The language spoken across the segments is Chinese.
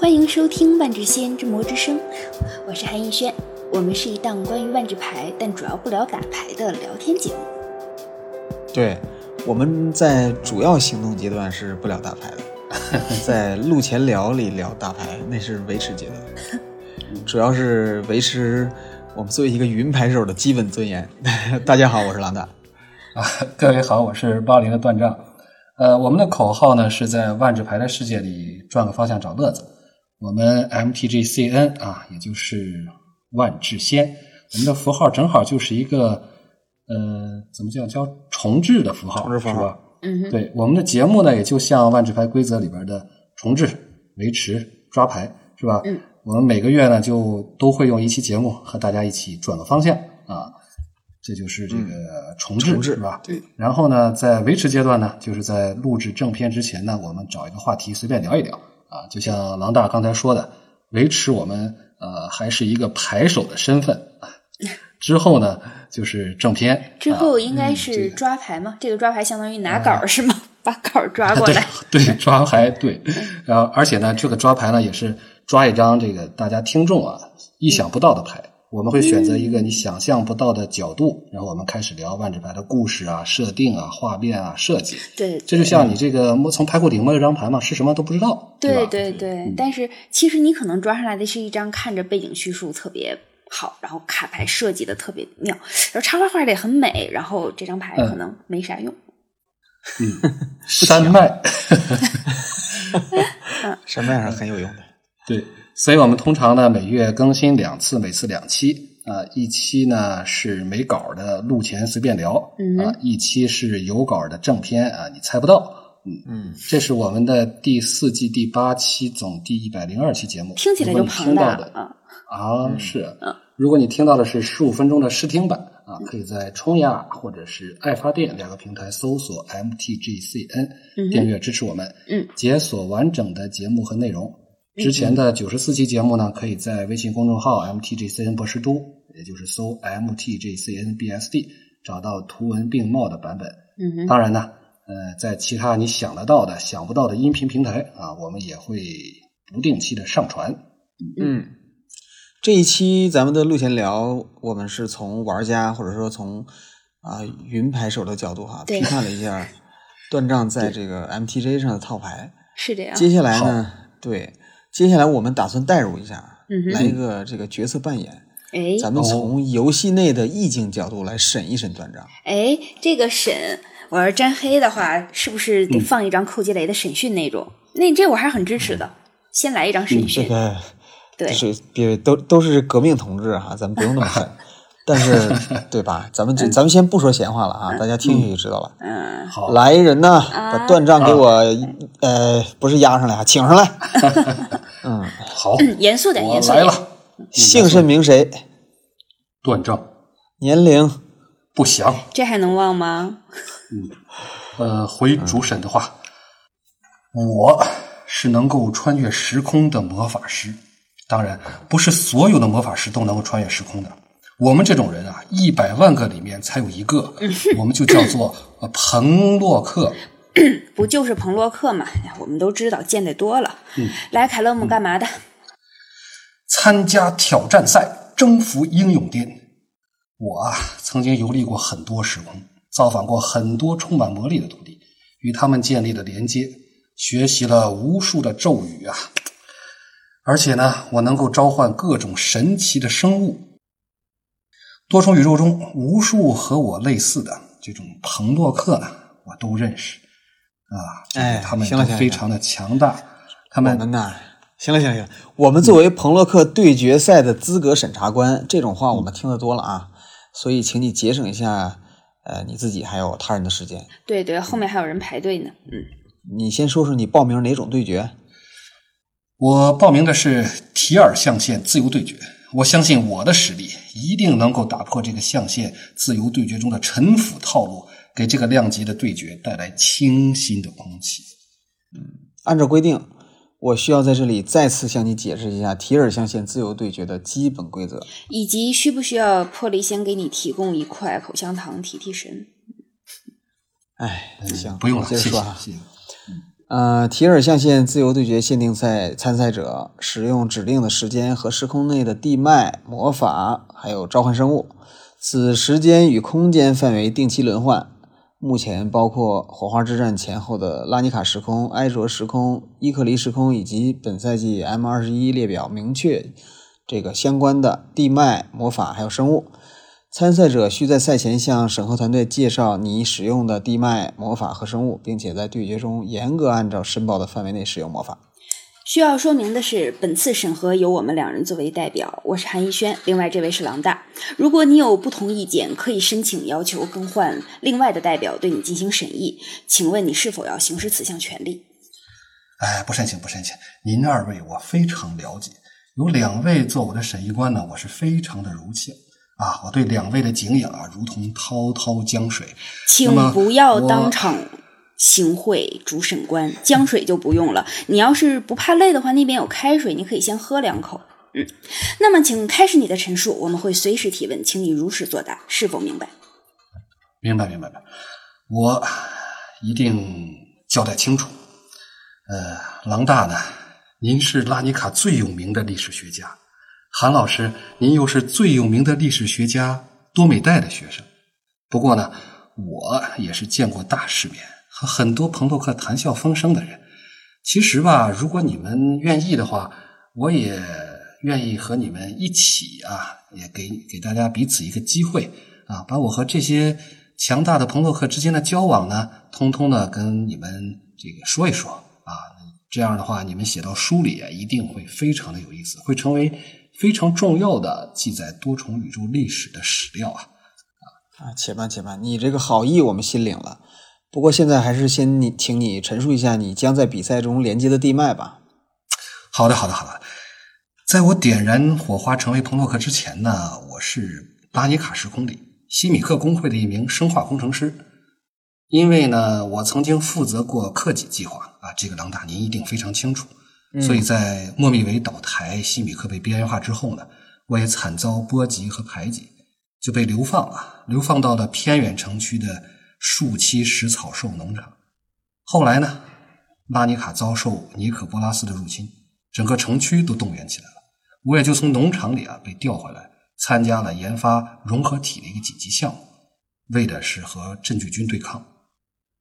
欢迎收听《万智仙之魔之声》，我是韩逸轩。我们是一档关于万智牌，但主要不聊打牌的聊天节目。对，我们在主要行动阶段是不聊打牌的，在录前聊里聊打牌，那是维持阶段，主要是维持我们作为一个云牌手的基本尊严。大家好，我是狼大。啊，各位好，我是八零的段账。呃，我们的口号呢是在万智牌的世界里转个方向找乐子。我们 MTGCN 啊，也就是万智仙，我们的符号正好就是一个呃，怎么讲叫重置的符号，重置符号是吧？嗯哼，对，我们的节目呢，也就像万智牌规则里边的重置、维持、抓牌，是吧？嗯，我们每个月呢，就都会用一期节目和大家一起转个方向啊，这就是这个重置，重置是吧？对。然后呢，在维持阶段呢，就是在录制正片之前呢，我们找一个话题随便聊一聊啊，就像狼大刚才说的，维持我们呃还是一个牌手的身份啊。之后呢，就是正片。之后啊应该是抓牌吗？这个抓牌相当于拿稿儿是吗？把稿抓过来。对对，抓牌对，然后而且呢，这个抓牌呢也是抓一张这个大家听众啊意想不到的牌。我们会选择一个你想象不到的角度，然后我们开始聊万智牌的故事啊、设定啊、画面啊、设计。对，这就像你这个摸从牌库里摸一张牌嘛，是什么都不知道，对吧？对对，但是其实你可能抓上来的是一张看着背景叙述特别好，然后卡牌设计的特别妙，然后插画画的也很美，然后这张牌可能没啥用。嗯 山脉，山脉上很有用的。对，所以我们通常呢每月更新两次，每次两期啊、一期呢是没稿的录前随便聊，嗯啊，一期是有稿的正片啊，你猜不到。嗯嗯，这是我们的第四季第八期，总第一百零二期节目。听起来就庞大听到的了啊！啊，是嗯。如果你听到的是十五分钟的试听版啊，可以在冲呀或者是爱发电两个平台搜索 MTGCN，嗯订阅支持我们，嗯，解锁完整的节目和内容。之前的九十四期节目呢，可以在微信公众号 MTGCN 博士都，也就是搜 MTGCN BSD，找到图文并茂的版本。嗯，当然呢，呃，在其他你想得到的、想不到的音频平台啊，我们也会不定期的上传。嗯，这一期咱们的路线聊，我们是从玩家或者说从啊、云牌手的角度哈，批判了一下 断账在这个 MTG 上的套牌。是这样。接下来呢，对，接下来我们打算代入一下，嗯来一个这个角色扮演，哎咱们从游戏内的意境角度来审一审断账。哎，这个审，我要是沾黑的话，是不是嗯得放一张寇吉雷的审讯那种？那这我还是很支持的。先来一张审这讯，个对这是别都都是革命同志哈，咱们不用那么狠。但是，对吧？咱们这咱们先不说闲话了啊，大家听听就知道了。嗯，好，来人呐，把断账给我，呃，不是押上来啊，请上来。嗯，好，严肃点，我严肃点。来了。姓甚名谁？段正年龄？不详。这还能忘吗？嗯呃，回主审的话，我是能够穿越时空的魔法师。当然，不是所有的魔法师都能够穿越时空的。我们这种人啊，一百万个里面才有一个，我们就叫做呃彭洛克。不就是彭洛克嘛？我们都知道，见得多了。来，凯勒姆干嘛的？参加挑战赛，征服英勇殿。我啊，曾经游历过很多时空，造访过很多充满魔力的土地，与他们建立了连接，学习了无数的咒语啊。而且呢，我能够召唤各种神奇的生物。多重宇宙中，无数和我类似的这种彭洛克呢，我都认识啊。这个哎他们非常的强大，他们我们呐，行了行了行了，我们作为彭洛克对决赛的资格审查官，这种话我们听得多了啊，所以请你节省一下，呃，你自己还有他人的时间。对对，后面还有人排队呢。嗯，你先说说你报名哪种对决？我报名的是提尔象限自由对决，我相信我的实力一定能够打破这个象限自由对决中的陈腐套路，给这个量级的对决带来清新的空气。按照规定，我需要在这里再次向你解释一下提尔象限自由对决的基本规则。以及需不需要破例先给你提供一块口香糖提提神？哎，行，不用了，谢谢接着说啊。谢谢。呃，提尔象限自由对决限定赛参赛者使用指定的时间和时空内的地脉魔法，还有召唤生物，此时间与空间范围定期轮换。目前包括火花之战前后的拉尼卡时空、埃卓时空、伊克里时空，以及本赛季 M 二十一列表明确这个相关的地脉魔法还有生物。参赛者需在赛前向审核团队介绍你使用的地脉魔法和生物，并且在对决中严格按照申报的范围内使用魔法。需要说明的是，本次审核由我们两人作为代表，我是韩一轩，另外这位是郎大。如果你有不同意见，可以申请要求更换另外的代表对你进行审议。请问你是否要行使此项权利？哎，不申请，不申请。您二位我非常了解，有两位做我的审议官呢，我是非常的荣幸。啊，我对两位的敬仰啊，如同滔滔江水。请不要当场行贿主审官，江水就不用了。你要是不怕累的话，那边有开水，你可以先喝两口。嗯，那么请开始你的陈述，我们会随时提问，请你如实作答，是否明白？明白，明白，明白。我一定交代清楚。呃，郎大呢，您是拉尼卡最有名的历史学家。韩老师，您又是最有名的历史学家多美代的学生。不过呢，我也是见过大世面，和很多朋洛克谈笑风生的人。其实吧，如果你们愿意的话，我也愿意和你们一起啊，也给给大家彼此一个机会啊，把我和这些强大的朋洛克之间的交往呢，通通的跟你们这个说一说啊。这样的话，你们写到书里啊，一定会非常的有意思，会成为。非常重要的记载多重宇宙历史的史料啊！啊，且慢且慢，你这个好意我们心领了。不过现在还是先你，请你陈述一下你将在比赛中连接的地脉吧。好的，好的，好的。在我点燃火花成为彭洛克之前呢，我是拉尼卡时空里西米克工会的一名生化工程师。因为呢，我曾经负责过克己计划啊，这个狼大您一定非常清楚。所以在莫密维倒台、西米克被边缘化之后呢，我也惨遭波及和排挤，就被流放了，流放到了偏远城区的树栖食草兽农场。后来呢，拉尼卡遭受尼可波拉斯的入侵，整个城区都动员起来了，我也就从农场里啊被调回来，参加了研发融合体的一个紧急项目，为的是和镇据军对抗。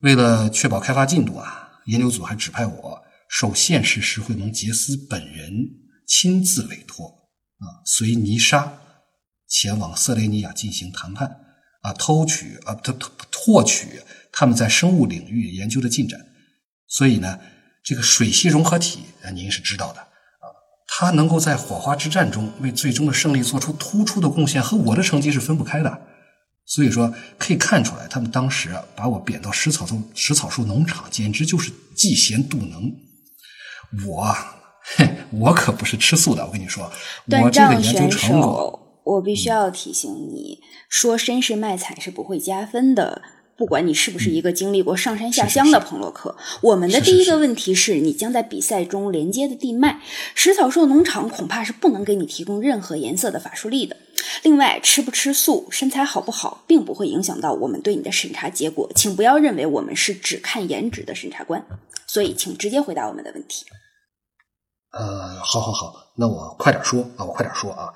为了确保开发进度啊，研究组还指派我。受现实石会盟杰斯本人亲自委托，啊，随尼沙前往瑟雷尼亚进行谈判，啊，偷取啊，他获取他们在生物领域研究的进展。所以呢，这个水系融合体，您是知道的，啊，它能够在火花之战中为最终的胜利做出突出的贡献，和我的成绩是分不开的。所以说，可以看出来，他们当时把我贬到食草树食草树农场，简直就是嫉贤妒能。我，我可不是吃素的。我跟你说，我这个研究成果，我必须要提醒你说，绅士卖惨是不会加分的。不管你是不是一个经历过上山下乡的彭洛克，我们的第一个问题是你将在比赛中连接的地脉食草兽农场恐怕是不能给你提供任何颜色的法术力的。另外，吃不吃素、身材好不好，并不会影响到我们对你的审查结果。请不要认为我们是只看颜值的审查官。所以，请直接回答我们的问题。呃，好，好，好，那我快点说啊，我快点说啊。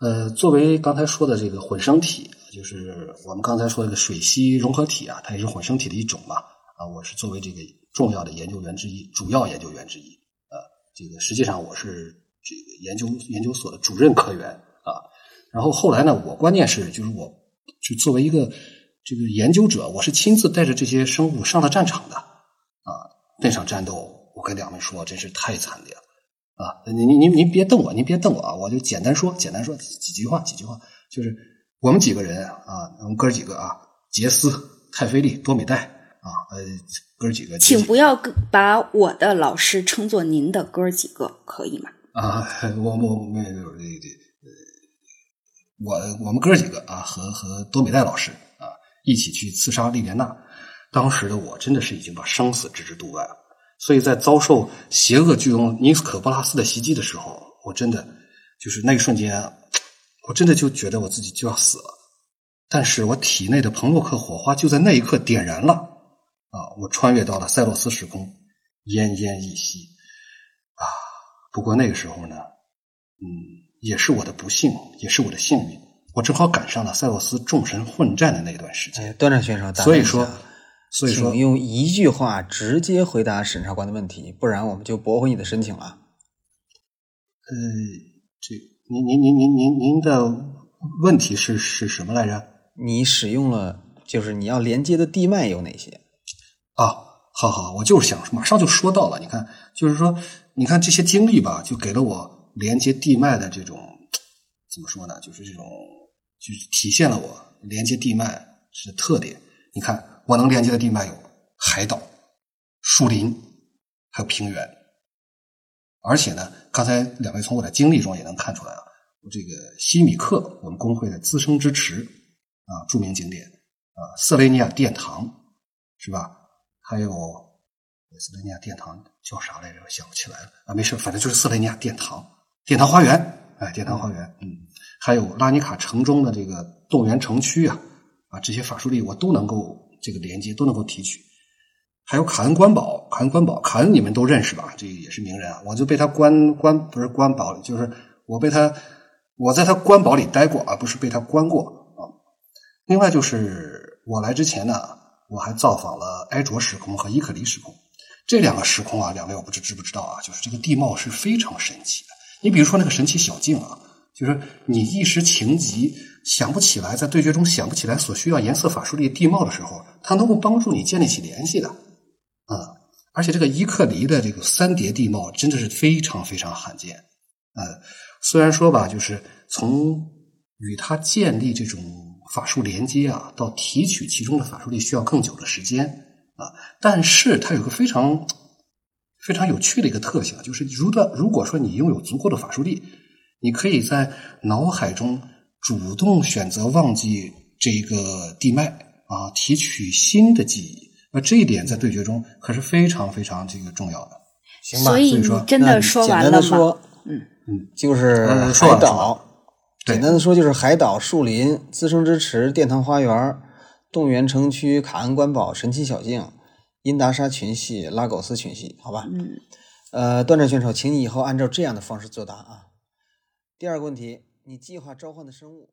呃，作为刚才说的这个混生体，就是我们刚才说这个水稀融合体啊，它也是混生体的一种嘛。啊，我是作为这个重要的研究员之一，主要研究员之一。啊，这个实际上我是这个研究研究所的主任科员啊。然后后来呢，我关键是就是我就作为一个这个研究者，我是亲自带着这些生物上了战场的啊。那场战斗，我跟两位说，真是太惨烈了。啊，您您您您别瞪我，您别瞪我啊！我就简单说，简单说几句话，几句话，就是我们几个人啊，我们哥几个啊，杰斯、泰菲利、多美代啊，呃，哥几个，请不要把我的老师称作您的哥几个，可以吗？啊，我我没有我我们哥几个啊，和和多美代老师啊，一起去刺杀莉莲娜，当时的我真的是已经把生死置之度外了。所以在遭受邪恶巨龙尼斯可波拉斯的袭击的时候，我真的就是那一瞬间，我真的就觉得我自己就要死了。但是我体内的彭洛克火花就在那一刻点燃了啊！我穿越到了塞洛斯时空，奄奄一息啊！不过那个时候呢，嗯，也是我的不幸，也是我的幸运，我正好赶上了塞洛斯众神混战的那段时间。哎，段战选手，所以说，所以说，请用一句话直接回答审查官的问题，不然我们就驳回你的申请了。呃，这您您您您您您的问题是是什么来着？你使用了，就是你要连接的地脉有哪些？啊，好好，我就是想马上就说到了。你看，就是说，你看这些经历吧，就给了我连接地脉的这种怎么说呢？就是这种，就是体现了我连接地脉是特点。你看，我能连接的地脉有海岛、树林，还有平原。而且呢，刚才两位从我的经历中也能看出来啊，这个西米克，我们工会的资深支持啊，著名景点啊，瑟雷尼亚殿堂是吧？还有斯雷尼亚殿堂叫啥来着？想不起来了啊，没事，反正就是色雷尼亚殿堂、殿堂花园，哎，殿堂花园，嗯，还有拉尼卡城中的这个动员城区啊，啊，这些法术力我都能够这个连接，都能够提取。还有卡恩关堡，卡恩关堡，卡恩你们都认识吧？这也是名人啊，我就被他关关不是关堡，就是我被他我在他关堡里待过而，不是被他关过啊。另外就是我来之前呢。我还造访了埃卓时空和伊克里时空，这两个时空啊，两位我不知知不知道啊？就是这个地貌是非常神奇的。你比如说那个神奇小径啊，就是你一时情急想不起来，在对决中想不起来所需要颜色法术力地貌的时候，它能够帮助你建立起联系的。而且这个伊克里的这个三叠地貌真的是非常非常罕见。呃，虽然说吧，就是从与它建立这种。法术连接啊，到提取其中的法术力需要更久的时间啊，但是它有个非常非常有趣的一个特性，就是如果如果说你拥有足够的法术力，你可以在脑海中主动选择忘记这个地脉啊，提取新的记忆，那这一点在对决中可是非常非常这个重要的。行吧，所以说真的说完了吗？嗯嗯，就是海岛。简单的说，就是海岛、树林、滋生之池、殿堂花园、动员城区、卡恩关堡、神奇小径、因达莎群系、拉狗斯群系，好吧？嗯。呃，断战选手，请你以后按照这样的方式作答啊。第二个问题，你计划召唤的生物。